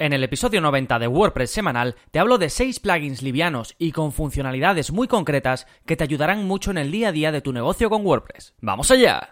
En el episodio 90 de WordPress semanal te hablo de 6 plugins livianos y con funcionalidades muy concretas que te ayudarán mucho en el día a día de tu negocio con WordPress. ¡Vamos allá!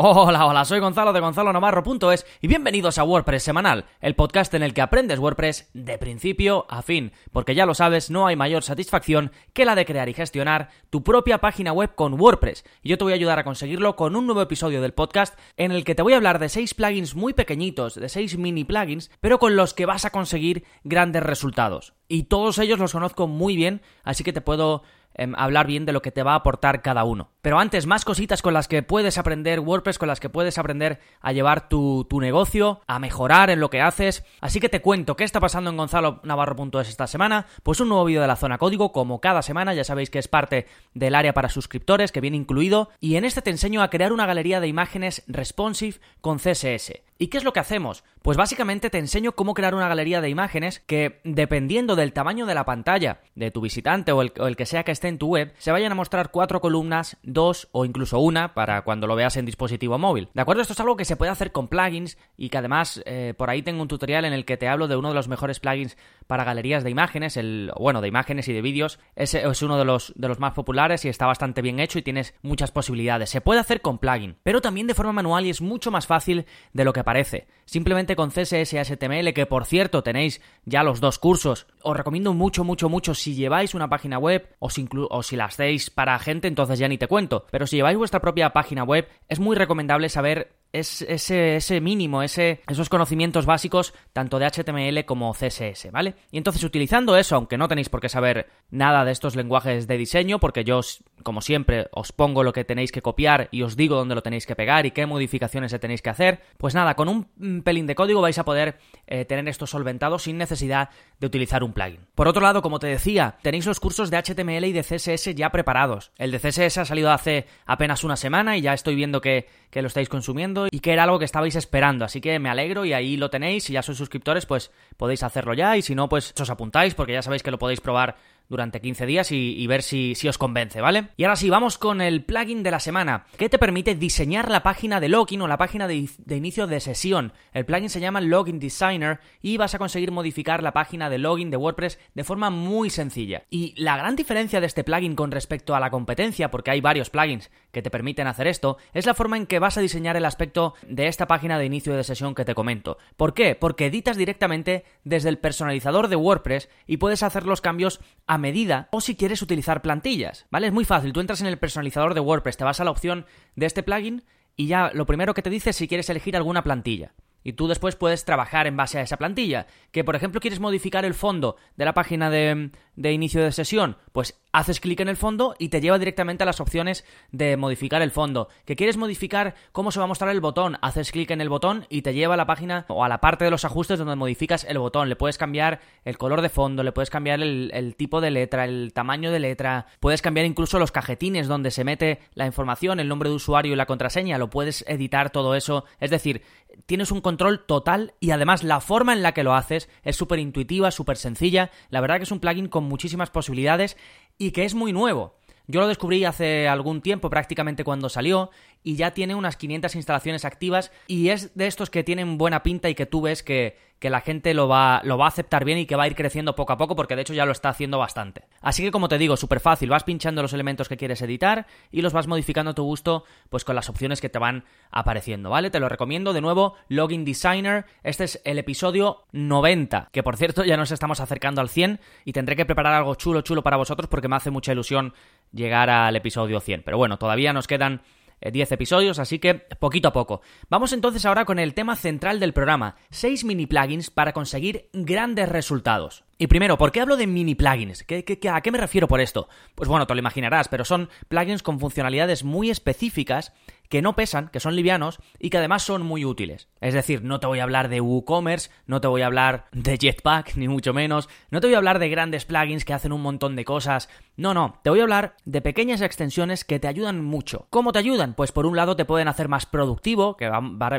Hola, hola, soy Gonzalo de Gonzalo Navarro.es y bienvenidos a WordPress Semanal, el podcast en el que aprendes WordPress de principio a fin, porque ya lo sabes, no hay mayor satisfacción que la de crear y gestionar tu propia página web con WordPress. Y yo te voy a ayudar a conseguirlo con un nuevo episodio del podcast en el que te voy a hablar de 6 plugins muy pequeñitos, de 6 mini plugins, pero con los que vas a conseguir grandes resultados. Y todos ellos los conozco muy bien, así que te puedo Em, hablar bien de lo que te va a aportar cada uno. Pero antes, más cositas con las que puedes aprender WordPress, con las que puedes aprender a llevar tu, negocio, a mejorar en lo que haces. Así que te cuento qué está pasando en Gonzalo Navarro.es esta semana. Pues un nuevo vídeo de la zona código, como cada semana, ya sabéis que es parte del área para suscriptores, que viene incluido. Y en este te enseño a crear una galería de imágenes responsive con CSS. ¿Y qué es lo que hacemos? Pues básicamente te enseño cómo crear una galería de imágenes que, dependiendo del tamaño de la pantalla de tu visitante o el, que sea que esté en tu web, se vayan a mostrar cuatro columnas, dos o incluso una para cuando lo veas en dispositivo móvil. ¿De acuerdo? Esto es algo que se puede hacer con plugins y que además eh, por ahí tengo un tutorial en el que te hablo de uno de los mejores plugins para galerías de imágenes, el, bueno, de imágenes y de vídeos. Ese es uno de los, de los más populares y está bastante bien hecho y tienes muchas posibilidades. Se puede hacer con plugin, pero también de forma manual y es mucho más fácil de lo que parece. Simplemente con CSS y HTML, que por cierto tenéis ya los dos cursos, os recomiendo mucho, mucho, mucho si lleváis una página web o si, o si la hacéis para gente, entonces ya ni te cuento. Pero si lleváis vuestra propia página web, es muy recomendable saber es ese, mínimo, esos conocimientos básicos tanto de HTML como CSS, ¿vale? Y entonces utilizando eso, aunque no tenéis por qué saber nada de estos lenguajes de diseño, porque yo, como siempre, os pongo lo que tenéis que copiar y os digo dónde lo tenéis que pegar y qué modificaciones se tenéis que hacer, pues nada, con un pelín de código vais a poder eh, tener esto solventado sin necesidad de utilizar un plugin. Por otro lado, como te decía, tenéis los cursos de HTML y de CSS ya preparados. El de CSS ha salido hace apenas una semana y ya estoy viendo que, que lo estáis consumiendo y que era algo que estabais esperando. Así que me alegro y ahí lo tenéis. Si ya sois suscriptores, pues podéis hacerlo ya. Y si no, pues os apuntáis porque ya sabéis que lo podéis probar durante 15 días y, ver si, si, os convence, ¿vale? Y ahora sí, vamos con el plugin de la semana, que te permite diseñar la página de login o la página de, de, inicio de sesión. El plugin se llama Login Designer y vas a conseguir modificar la página de login de WordPress de forma muy sencilla. Y la gran diferencia de este plugin con respecto a la competencia, porque hay varios plugins que te permiten hacer esto, es la forma en que vas a diseñar el aspecto de esta página de inicio de sesión que te comento. ¿Por qué? Porque editas directamente desde el personalizador de WordPress y puedes hacer los cambios a medida o si quieres utilizar plantillas, ¿vale? Es muy fácil, tú entras en el personalizador de WordPress, te vas a la opción de este plugin y ya lo primero que te dice es si quieres elegir alguna plantilla. Y tú después puedes trabajar en base a esa plantilla. Que por ejemplo quieres modificar el fondo de la página de, de inicio de sesión, pues haces clic en el fondo y te lleva directamente a las opciones de modificar el fondo. Que quieres modificar cómo se va a mostrar el botón, haces clic en el botón y te lleva a la página o a la parte de los ajustes donde modificas el botón. Le puedes cambiar el color de fondo, le puedes cambiar el, el tipo de letra, el tamaño de letra, puedes cambiar incluso los cajetines donde se mete la información, el nombre de usuario y la contraseña, lo puedes editar todo eso. Es decir, tienes un control total y además la forma en la que lo haces es súper intuitiva, súper sencilla. La verdad que es un plugin con muchísimas posibilidades y que es muy nuevo. Yo lo descubrí hace algún tiempo, prácticamente cuando salió, y ya tiene unas 500 instalaciones activas y es de estos que tienen buena pinta y que tú ves que, que la gente lo va, lo va a aceptar bien y que va a ir creciendo poco a poco porque de hecho ya lo está haciendo bastante. Así que como te digo, súper fácil, vas pinchando los elementos que quieres editar y los vas modificando a tu gusto pues con las opciones que te van apareciendo, ¿vale? Te lo recomiendo de nuevo, Login Designer, este es el episodio 90, que por cierto ya nos estamos acercando al 100 y tendré que preparar algo chulo chulo para vosotros porque me hace mucha ilusión llegar al episodio 100. Pero bueno, todavía nos quedan 10 eh, episodios, así que poquito a poco. Vamos entonces ahora con el tema central del programa, 6 mini plugins para conseguir grandes resultados. Y primero, ¿por qué hablo de mini plugins? a qué me refiero por esto? Pues bueno, te lo imaginarás, pero son plugins con funcionalidades muy específicas que no pesan, que son livianos y que además son muy útiles. Es decir, no te voy a hablar de WooCommerce, no te voy a hablar de Jetpack, ni mucho menos, no te voy a hablar de grandes plugins que hacen un montón de cosas. No, no, te voy a hablar de pequeñas extensiones que te ayudan mucho. ¿Cómo te ayudan? Pues por un lado te pueden hacer más productivo, que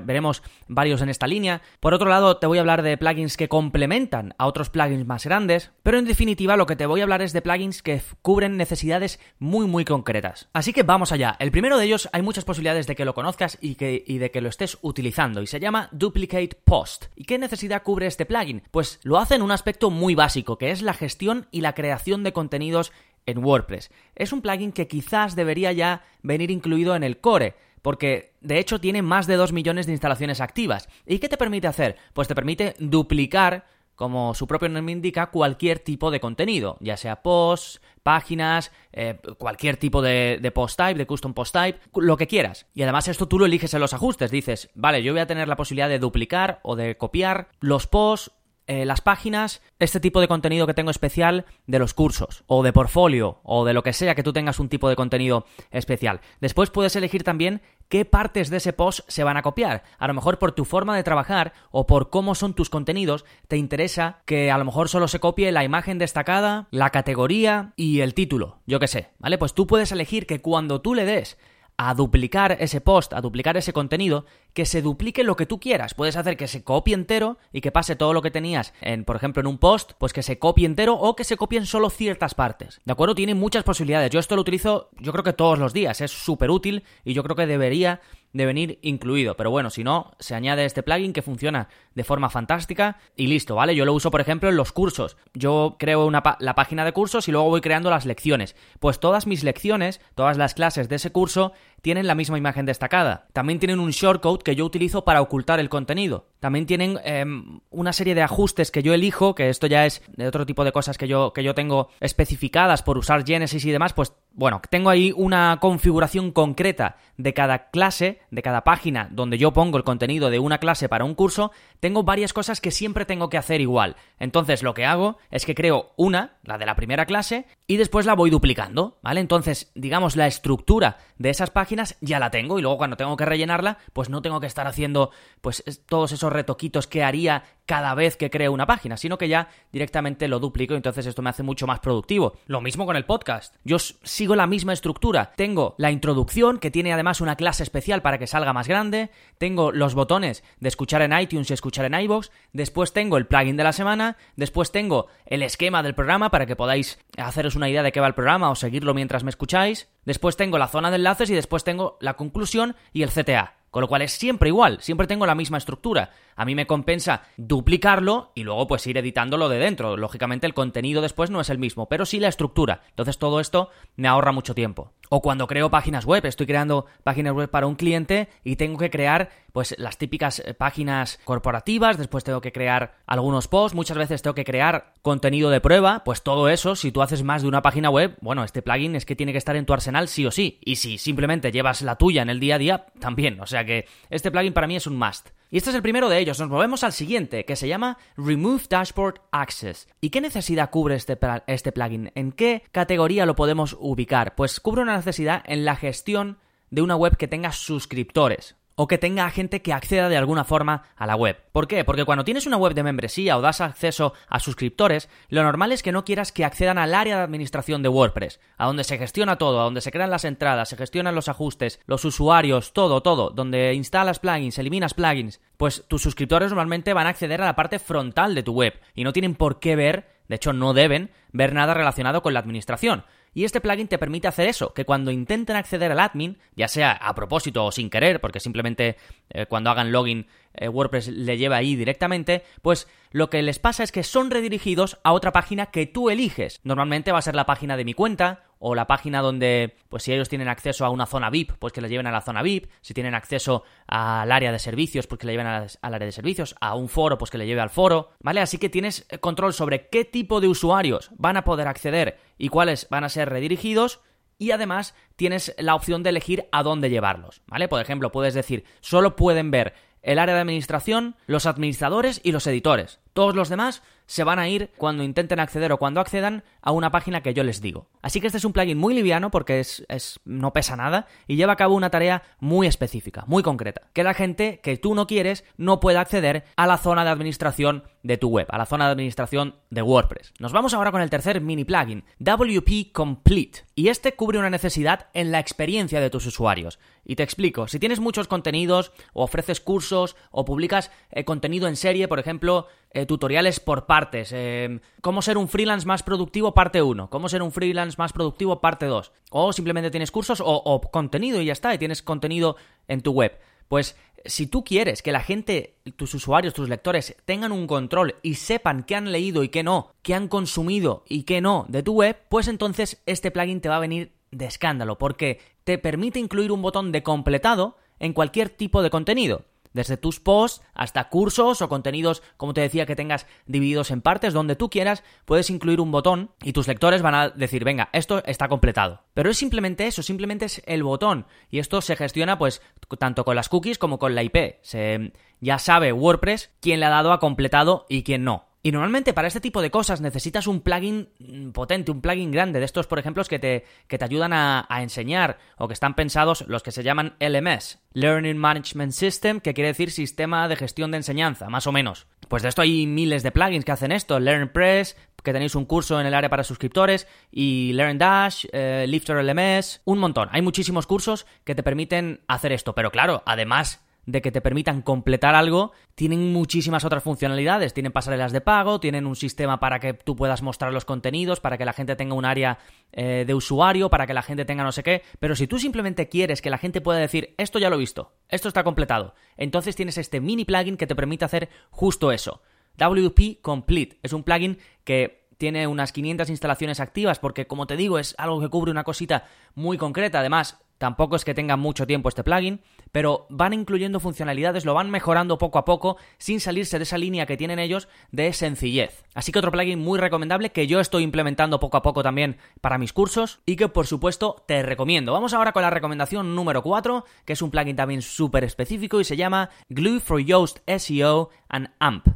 veremos varios en esta línea. Por otro lado, te voy a hablar de plugins que complementan a otros plugins más grandes. Pero en definitiva, lo que te voy a hablar es de plugins que cubren necesidades muy, muy concretas. Así que vamos allá. El primero de ellos hay muchas posibilidades de que lo conozcas y, que, y de que lo estés utilizando. Y se llama Duplicate Post. ¿Y qué necesidad cubre este plugin? Pues lo hace en un aspecto muy básico, que es la gestión y la creación de contenidos en WordPress. Es un plugin que quizás debería ya venir incluido en el core, porque de hecho tiene más de 2 millones de instalaciones activas. ¿Y qué te permite hacer? Pues te permite duplicar, como su propio nombre indica, cualquier tipo de contenido, ya sea posts, páginas, eh, cualquier tipo de, de, post type, de custom post type, lo que quieras. Y además esto tú lo eliges en los ajustes, dices, vale, yo voy a tener la posibilidad de duplicar o de copiar los posts eh, las páginas, este tipo de contenido que tengo especial de los cursos, o de portfolio, o de lo que sea que tú tengas un tipo de contenido especial. Después puedes elegir también qué partes de ese post se van a copiar. A lo mejor por tu forma de trabajar o por cómo son tus contenidos, te interesa que a lo mejor solo se copie la imagen destacada, la categoría y el título, yo qué sé, ¿vale? Pues tú puedes elegir que cuando tú le des a duplicar ese post, a duplicar ese contenido, que se duplique lo que tú quieras. Puedes hacer que se copie entero y que pase todo lo que tenías en, por ejemplo, en un post, pues que se copie entero o que se copien solo ciertas partes. ¿De acuerdo? Tiene muchas posibilidades. Yo esto lo utilizo, yo creo que todos los días. Es súper útil y yo creo que debería de venir incluido. Pero bueno, si no, se añade este plugin que funciona de forma fantástica y listo, ¿vale? Yo lo uso, por ejemplo, en los cursos. Yo creo una la página de cursos y luego voy creando las lecciones. Pues todas mis lecciones, todas las clases de ese curso, tienen la misma imagen destacada. También tienen un shortcode que yo utilizo para ocultar el contenido. También tienen em, una serie de ajustes que yo elijo, que esto ya es de otro tipo de cosas que yo, que yo tengo especificadas por usar Genesis y demás, pues bueno, tengo ahí una configuración concreta de cada clase, de cada página donde yo pongo el contenido de una clase para un curso, tengo varias cosas que siempre tengo que hacer igual. Entonces lo que hago es que creo una, la de la primera clase, y después la voy duplicando, ¿vale? Entonces, digamos, la estructura de esas páginas ya la tengo y luego cuando tengo que rellenarla, pues no tengo que estar haciendo pues todos esos retoquitos que haría cada vez que creo una página, sino que ya directamente lo duplico y entonces esto me hace mucho más productivo. Lo mismo con el podcast. Yo sigo la misma estructura. Tengo la introducción, que tiene además una clase especial para que salga más grande. Tengo los botones de escuchar en iTunes y escuchar en iVoox. Después tengo el plugin de la semana. Después tengo el esquema del programa para que podáis haceros una idea de qué va el programa o seguirlo mientras me escucháis. Después tengo la zona de enlaces y después tengo la conclusión y el CTA. Con lo cual es siempre igual, siempre tengo la misma estructura. A mí me compensa duplicarlo y luego pues ir editándolo de dentro. Lógicamente el contenido después no es el mismo, pero sí la estructura. Entonces todo esto me ahorra mucho tiempo. O cuando creo páginas web, estoy creando páginas web para un cliente y tengo que crear pues las típicas eh, páginas corporativas, después tengo que crear algunos posts, muchas veces tengo que crear contenido de prueba, pues todo eso, si tú haces más de una página web, bueno, este plugin es que tiene que estar en tu arsenal sí o sí. Y si simplemente llevas la tuya en el día a día, también. O sea que este plugin para mí es un must. Y este es el primero de ellos. Nos movemos al siguiente, que se llama Remove Dashboard Access. ¿Y qué necesidad cubre este, este plugin? ¿En qué categoría lo podemos ubicar? Pues cubre una necesidad en la gestión de una web que tenga suscriptores o que tenga gente que acceda de alguna forma a la web. ¿Por qué? Porque cuando tienes una web de membresía o das acceso a suscriptores, lo normal es que no quieras que accedan al área de administración de WordPress, a donde se gestiona todo, a donde se crean las entradas, se gestionan los ajustes, los usuarios, todo, todo, donde instalas plugins, eliminas plugins, pues tus suscriptores normalmente van a acceder a la parte frontal de tu web y no tienen por qué ver, de hecho no deben, ver nada relacionado con la administración. Y este plugin te permite hacer eso, que cuando intenten acceder al admin, ya sea a propósito o sin querer, porque simplemente eh, cuando hagan login eh, WordPress le lleva ahí directamente, pues lo que les pasa es que son redirigidos a otra página que tú eliges. Normalmente va a ser la página de mi cuenta o la página donde, pues si ellos tienen acceso a una zona VIP, pues que le lleven a la zona VIP, si tienen acceso al área de servicios, pues que le lleven al área de servicios, a un foro, pues que le lleve al foro, ¿vale? Así que tienes eh, control sobre qué tipo de usuarios van a poder acceder y cuáles van a ser redirigidos y además tienes la opción de elegir a dónde llevarlos, ¿vale? Por ejemplo, puedes decir, solo pueden ver el área de administración, los administradores y los editores Todos los demás se van a ir cuando intenten acceder o cuando accedan a una página que yo les digo. Así que este es un plugin muy liviano porque es, no pesa nada y lleva a cabo una tarea muy específica, muy concreta. Que la gente que tú no quieres no pueda acceder a la zona de administración de tu web, a la zona de administración de WordPress. Nos vamos ahora con el tercer mini plugin, WP Complete. Y este cubre una necesidad en la experiencia de tus usuarios. Y te explico, si tienes muchos contenidos, o ofreces cursos, o publicas eh, contenido en serie, por ejemplo, eh, tutoriales por partes, eh, cómo ser un freelance más productivo parte 1, cómo ser un freelance más productivo parte 2, o simplemente tienes cursos o, o contenido y ya está, y tienes contenido en tu web. Pues si tú quieres que la gente, tus usuarios, tus lectores, tengan un control y sepan qué han leído y qué no, qué han consumido y qué no de tu web, pues entonces este plugin te va a venir de escándalo, porque te permite incluir un botón de completado en cualquier tipo de contenido. Desde tus posts hasta cursos o contenidos, como te decía, que tengas divididos en partes, donde tú quieras, puedes incluir un botón y tus lectores van a decir, venga, esto está completado. Pero es simplemente eso, simplemente es el botón. Y esto se gestiona pues tanto con las cookies como con la IP. Se, ya sabe WordPress quién le ha dado a completado y quién no. Y normalmente para este tipo de cosas necesitas un plugin potente, un plugin grande, de estos, por ejemplo, que te, que te ayudan a, enseñar o que están pensados los que se llaman LMS, Learning Management System, que quiere decir sistema de gestión de enseñanza, más o menos. Pues de esto hay miles de plugins que hacen esto, LearnPress, que tenéis un curso en el área para suscriptores, y LearnDash, eh, Lifter LMS, un montón. Hay muchísimos cursos que te permiten hacer esto, pero claro, además de que te permitan completar algo, tienen muchísimas otras funcionalidades. Tienen pasarelas de pago, tienen un sistema para que tú puedas mostrar los contenidos, para que la gente tenga un área eh, de usuario, para que la gente tenga no sé qué. Pero si tú simplemente quieres que la gente pueda decir, esto ya lo he visto, esto está completado, entonces tienes este mini plugin que te permite hacer justo eso. WP Complete es un plugin que tiene unas 500 instalaciones activas porque como te digo es algo que cubre una cosita muy concreta. Además, Tampoco es que tenga mucho tiempo este plugin, pero van incluyendo funcionalidades, lo van mejorando poco a poco sin salirse de esa línea que tienen ellos de sencillez. Así que otro plugin muy recomendable que yo estoy implementando poco a poco también para mis cursos y que por supuesto te recomiendo. Vamos ahora con la recomendación número 4, que es un plugin también súper específico y se llama Glue for Yoast SEO and AMP.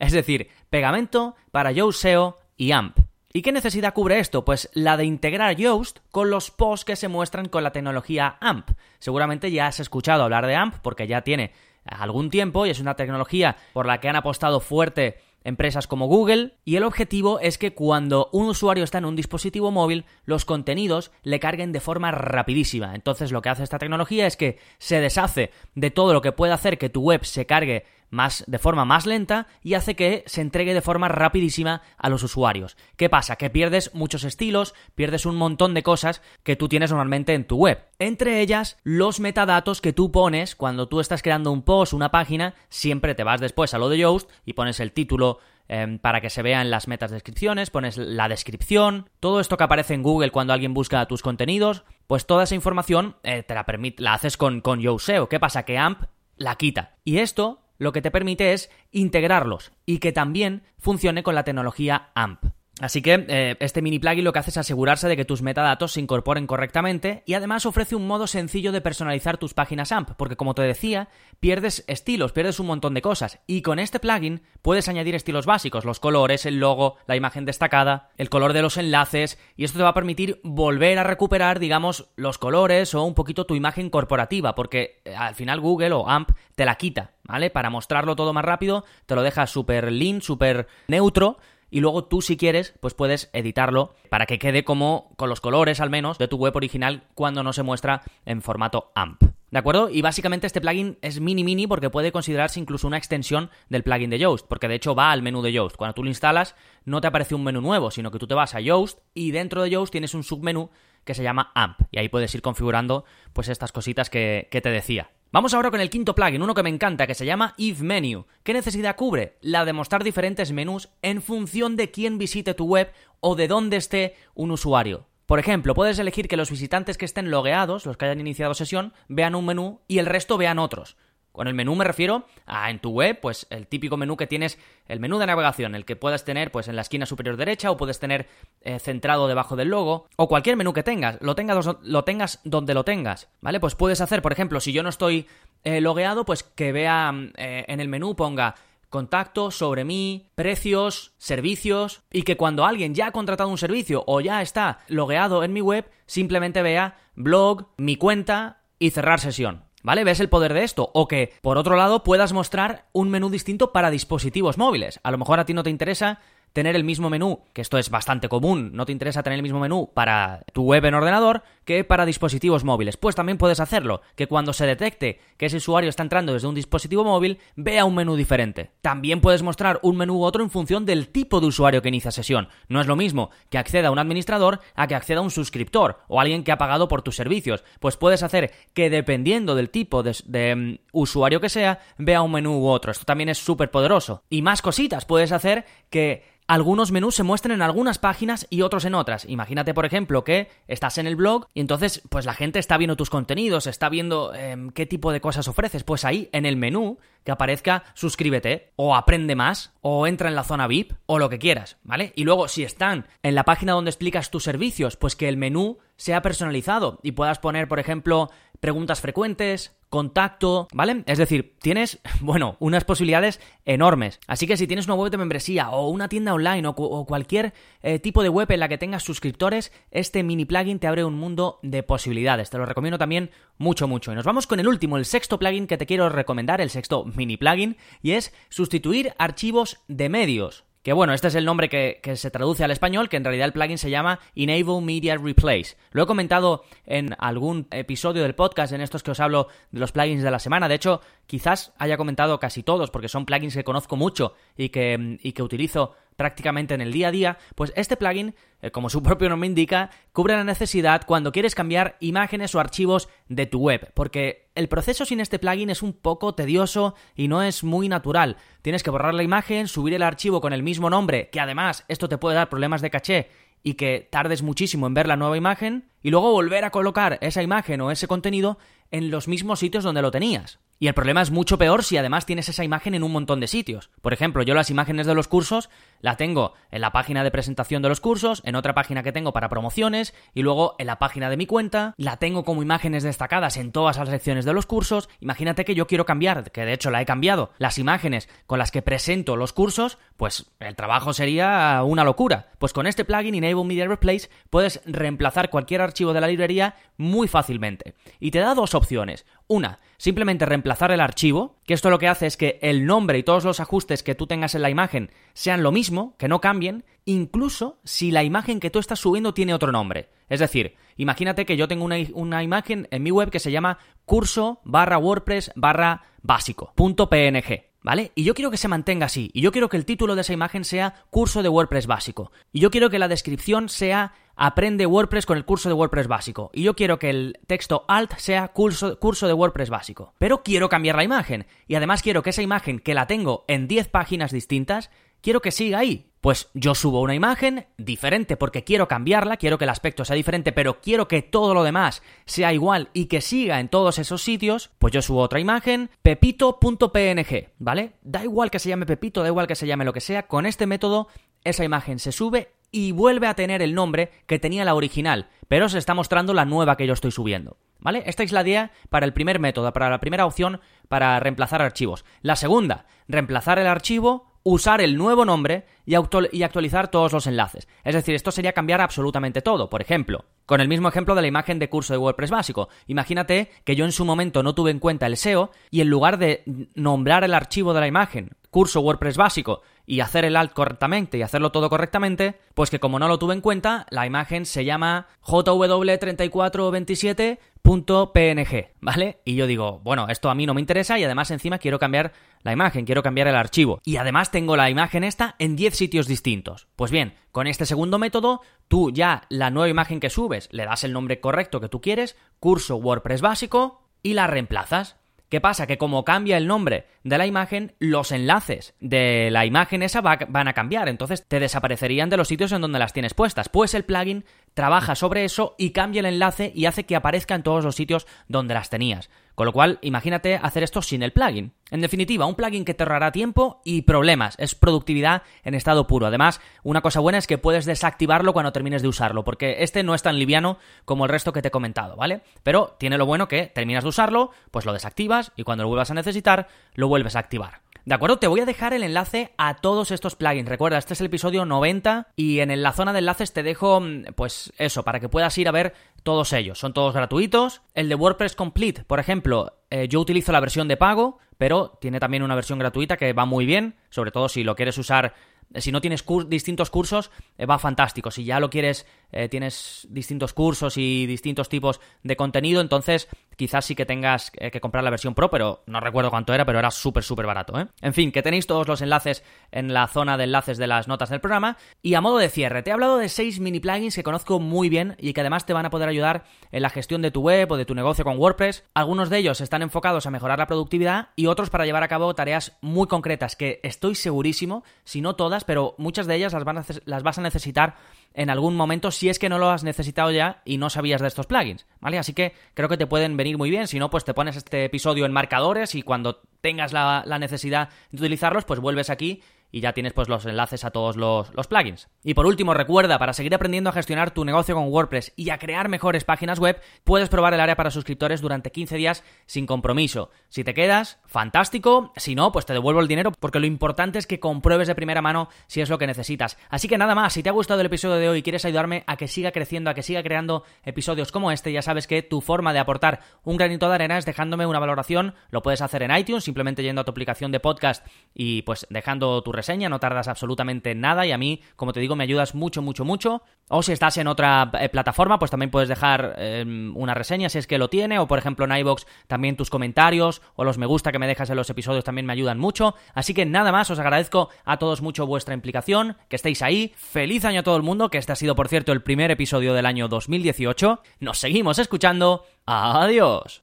Es decir, pegamento para Yoast SEO y AMP. ¿Y qué necesidad cubre esto? Pues la de integrar Yoast con los posts que se muestran con la tecnología AMP. Seguramente ya has escuchado hablar de AMP porque ya tiene algún tiempo y es una tecnología por la que han apostado fuerte empresas como Google y el objetivo es que cuando un usuario está en un dispositivo móvil los contenidos le carguen de forma rapidísima. Entonces lo que hace esta tecnología es que se deshace de todo lo que puede hacer que tu web se cargue más, de forma más lenta y hace que se entregue de forma rapidísima a los usuarios. ¿Qué pasa? Que pierdes muchos estilos, pierdes un montón de cosas que tú tienes normalmente en tu web. Entre ellas, los metadatos que tú pones cuando tú estás creando un post, una página, siempre te vas después a lo de Yoast y pones el título em, para que se vean las metas descripciones, pones la descripción, todo esto que aparece en Google cuando alguien busca tus contenidos, pues toda esa información eh, te la permite, la haces con, con Yoast SEO. ¿Qué pasa? Que AMP la quita. Y esto lo que te permite es integrarlos y que también funcione con la tecnología AMP. Así que eh, este mini plugin lo que hace es asegurarse de que tus metadatos se incorporen correctamente y además ofrece un modo sencillo de personalizar tus páginas AMP, porque como te decía, pierdes estilos, pierdes un montón de cosas y con este plugin puedes añadir estilos básicos, los colores, el logo, la imagen destacada, el color de los enlaces y esto te va a permitir volver a recuperar, digamos, los colores o un poquito tu imagen corporativa, porque eh, al final Google o AMP te la quita, ¿vale? Para mostrarlo todo más rápido, te lo deja súper lean, súper neutro y luego tú si quieres pues puedes editarlo para que quede como con los colores al menos de tu web original cuando no se muestra en formato AMP. ¿De acuerdo? Y básicamente este plugin es mini mini porque puede considerarse incluso una extensión del plugin de Yoast, porque de hecho va al menú de Yoast. Cuando tú lo instalas no te aparece un menú nuevo, sino que tú te vas a Yoast y dentro de Yoast tienes un submenú que se llama AMP y ahí puedes ir configurando pues estas cositas que, que te decía. Vamos ahora con el quinto plugin, uno que me encanta, que se llama If Menu. ¿Qué necesidad cubre? La de mostrar diferentes menús en función de quién visite tu web o de dónde esté un usuario. Por ejemplo, puedes elegir que los visitantes que estén logueados, los que hayan iniciado sesión, vean un menú y el resto vean otros. Con el menú me refiero a en tu web, pues el típico menú que tienes, el menú de navegación, el que puedas tener pues en la esquina superior derecha o puedes tener eh, centrado debajo del logo o cualquier menú que tengas, lo tengas, donde lo tengas, ¿vale? Pues puedes hacer, por ejemplo, si yo no estoy eh, logueado, pues que vea eh, en el menú ponga contacto, sobre mí, precios, servicios, y que cuando alguien ya ha contratado un servicio o ya está logueado en mi web, simplemente vea blog, mi cuenta y cerrar sesión. ¿Vale? ¿Ves el poder de esto? O que, por otro lado, puedas mostrar un menú distinto para dispositivos móviles. A lo mejor a ti no te interesa tener el mismo menú, que esto es bastante común, no te interesa tener el mismo menú para tu web en ordenador que para dispositivos móviles. Pues también puedes hacerlo, que cuando se detecte que ese usuario está entrando desde un dispositivo móvil, vea un menú diferente. También puedes mostrar un menú u otro en función del tipo de usuario que inicia sesión. No es lo mismo que acceda un administrador a que acceda un suscriptor o alguien que ha pagado por tus servicios. Pues puedes hacer que dependiendo del tipo de, mm, usuario que sea, vea un menú u otro. Esto también es súper poderoso. Y más cositas, puedes hacer que algunos menús se muestren en algunas páginas y otros en otras. Imagínate, por ejemplo, que estás en el blog y entonces, pues la gente está viendo tus contenidos, está viendo em, qué tipo de cosas ofreces. Pues ahí, en el menú, que aparezca suscríbete, o aprende más, o entra en la zona VIP, o lo que quieras, ¿vale? Y luego, si están en la página donde explicas tus servicios, pues que el menú sea personalizado y puedas poner, por ejemplo, preguntas frecuentes, contacto, ¿vale? Es decir, tienes, bueno, unas posibilidades enormes. Así que si tienes una web de membresía o una tienda online o, cualquier eh, tipo de web en la que tengas suscriptores, este mini plugin te abre un mundo de posibilidades. Te lo recomiendo también mucho, mucho. Y nos vamos con el último, el sexto plugin que te quiero recomendar, el sexto mini plugin, y es sustituir archivos de medios. Que bueno, este es el nombre que, se traduce al español, que en realidad el plugin se llama Enable Media Replace. Lo he comentado en algún episodio del podcast, en estos que os hablo de los plugins de la semana. De hecho, quizás haya comentado casi todos, porque son plugins que conozco mucho y que, y que utilizo prácticamente en el día a día, pues este plugin, eh, como su propio nombre indica, cubre la necesidad cuando quieres cambiar imágenes o archivos de tu web, porque el proceso sin este plugin es un poco tedioso y no es muy natural. Tienes que borrar la imagen, subir el archivo con el mismo nombre, que además esto te puede dar problemas de caché y que tardes muchísimo en ver la nueva imagen, y luego volver a colocar esa imagen o ese contenido en los mismos sitios donde lo tenías. Y el problema es mucho peor si además tienes esa imagen en un montón de sitios. Por ejemplo, yo las imágenes de los cursos la tengo en la página de presentación de los cursos, en otra página que tengo para promociones y luego en la página de mi cuenta, la tengo como imágenes destacadas en todas las secciones de los cursos. Imagínate que yo quiero cambiar, que de hecho la he cambiado, las imágenes con las que presento los cursos, pues el trabajo sería una locura. Pues con este plugin Enable Media Replace puedes reemplazar cualquier archivo de la librería muy fácilmente. Y te da dos opciones. Una, simplemente reemplazar el archivo, que esto lo que hace es que el nombre y todos los ajustes que tú tengas en la imagen sean lo mismo, que no cambien, incluso si la imagen que tú estás subiendo tiene otro nombre. Es decir, imagínate que yo tengo una, imagen en mi web que se llama curso barra WordPress barra básico, .png. ¿Vale? Y yo quiero que se mantenga así. Y yo quiero que el título de esa imagen sea curso de WordPress básico. Y yo quiero que la descripción sea aprende WordPress con el curso de WordPress básico. Y yo quiero que el texto alt sea curso, curso de WordPress básico. Pero quiero cambiar la imagen. Y además quiero que esa imagen que la tengo en 10 páginas distintas, quiero que siga ahí. Pues yo subo una imagen diferente porque quiero cambiarla, quiero que el aspecto sea diferente, pero quiero que todo lo demás sea igual y que siga en todos esos sitios, pues yo subo otra imagen, pepito.png, ¿vale? Da igual que se llame Pepito, da igual que se llame lo que sea, con este método esa imagen se sube y vuelve a tener el nombre que tenía la original, pero se está mostrando la nueva que yo estoy subiendo. ¿Vale? Esta es la idea para el primer método, para la primera opción para reemplazar archivos. La segunda, reemplazar el archivo usar el nuevo nombre y, actualizar todos los enlaces. Es decir, esto sería cambiar absolutamente todo. Por ejemplo, con el mismo ejemplo de la imagen de curso de WordPress básico. Imagínate que yo en su momento no tuve en cuenta el SEO y en lugar de nombrar el archivo de la imagen curso WordPress básico y hacer el alt correctamente y hacerlo todo correctamente, pues que como no lo tuve en cuenta, la imagen se llama jw3427 .png, ¿vale? Y yo digo, bueno, esto a mí no me interesa y además encima quiero cambiar la imagen, quiero cambiar el archivo. Y además tengo la imagen esta en 10 sitios distintos. Pues bien, con este segundo método, tú ya la nueva imagen que subes le das el nombre correcto que tú quieres, curso WordPress básico, y la reemplazas. ¿Qué pasa? Que como cambia el nombre de la imagen, los enlaces de la imagen esa van a cambiar, entonces te desaparecerían de los sitios en donde las tienes puestas. Pues el plugin trabaja sobre eso y cambia el enlace y hace que aparezca en todos los sitios donde las tenías. Con lo cual, imagínate hacer esto sin el plugin. En definitiva, un plugin que te ahorrará tiempo y problemas. Es productividad en estado puro. Además, una cosa buena es que puedes desactivarlo cuando termines de usarlo, porque este no es tan liviano como el resto que te he comentado, ¿vale? Pero tiene lo bueno que terminas de usarlo, pues lo desactivas y cuando lo vuelvas a necesitar, lo vuelves a activar. ¿De acuerdo? Te voy a dejar el enlace a todos estos plugins. Recuerda, este es el episodio 90 y en la zona de enlaces te dejo, mm, pues eso, para que puedas ir a ver todos ellos. Son todos gratuitos. El de WordPress Complete, por ejemplo, eh, yo utilizo la versión de pago, pero tiene también una versión gratuita que va muy bien, sobre todo si lo quieres usar si no tienes distintos cursos, eh, va fantástico. Si ya lo quieres, eh, tienes distintos cursos y distintos tipos de contenido, entonces quizás sí que tengas eh, que comprar la versión Pro, pero no recuerdo cuánto era, pero era súper, súper barato. ¿eh? En fin, que tenéis todos los enlaces en la zona de enlaces de las notas del programa. Y a modo de cierre, te he hablado de seis mini plugins que conozco muy bien y que además te van a poder ayudar en la gestión de tu web o de tu negocio con WordPress. Algunos de ellos están enfocados a mejorar la productividad y otros para llevar a cabo tareas muy concretas que estoy segurísimo, si no todas, pero muchas de ellas las, van las vas a necesitar en algún momento si es que no lo has necesitado ya y no sabías de estos plugins, ¿vale? Así que creo que te pueden venir muy bien. Si no, pues te pones este episodio en marcadores y cuando tengas la, la necesidad de utilizarlos, pues vuelves aquí y ya tienes pues los enlaces a todos los, plugins. Y por último, recuerda, para seguir aprendiendo a gestionar tu negocio con WordPress y a crear mejores páginas web, puedes probar el área para suscriptores durante 15 días sin compromiso. Si te quedas, fantástico, si no, pues te devuelvo el dinero porque lo importante es que compruebes de primera mano si es lo que necesitas. Así que nada más, si te ha gustado el episodio de hoy y quieres ayudarme a que siga creciendo, a que siga creando episodios como este, ya sabes que tu forma de aportar un granito de arena es dejándome una valoración, lo puedes hacer en iTunes, simplemente yendo a tu aplicación de podcast y pues dejando tu reseña, no tardas absolutamente nada y a mí, como te digo, me ayudas mucho, mucho, mucho. O si estás en otra eh, plataforma, pues también puedes dejar em, una reseña si es que lo tiene, o por ejemplo en iBox también tus comentarios o los me gusta que me dejas en los episodios también me ayudan mucho. Así que nada más, os agradezco a todos mucho vuestra implicación, que estéis ahí. Feliz año a todo el mundo, que este ha sido por cierto el primer episodio del año 2018. Nos seguimos escuchando. Adiós.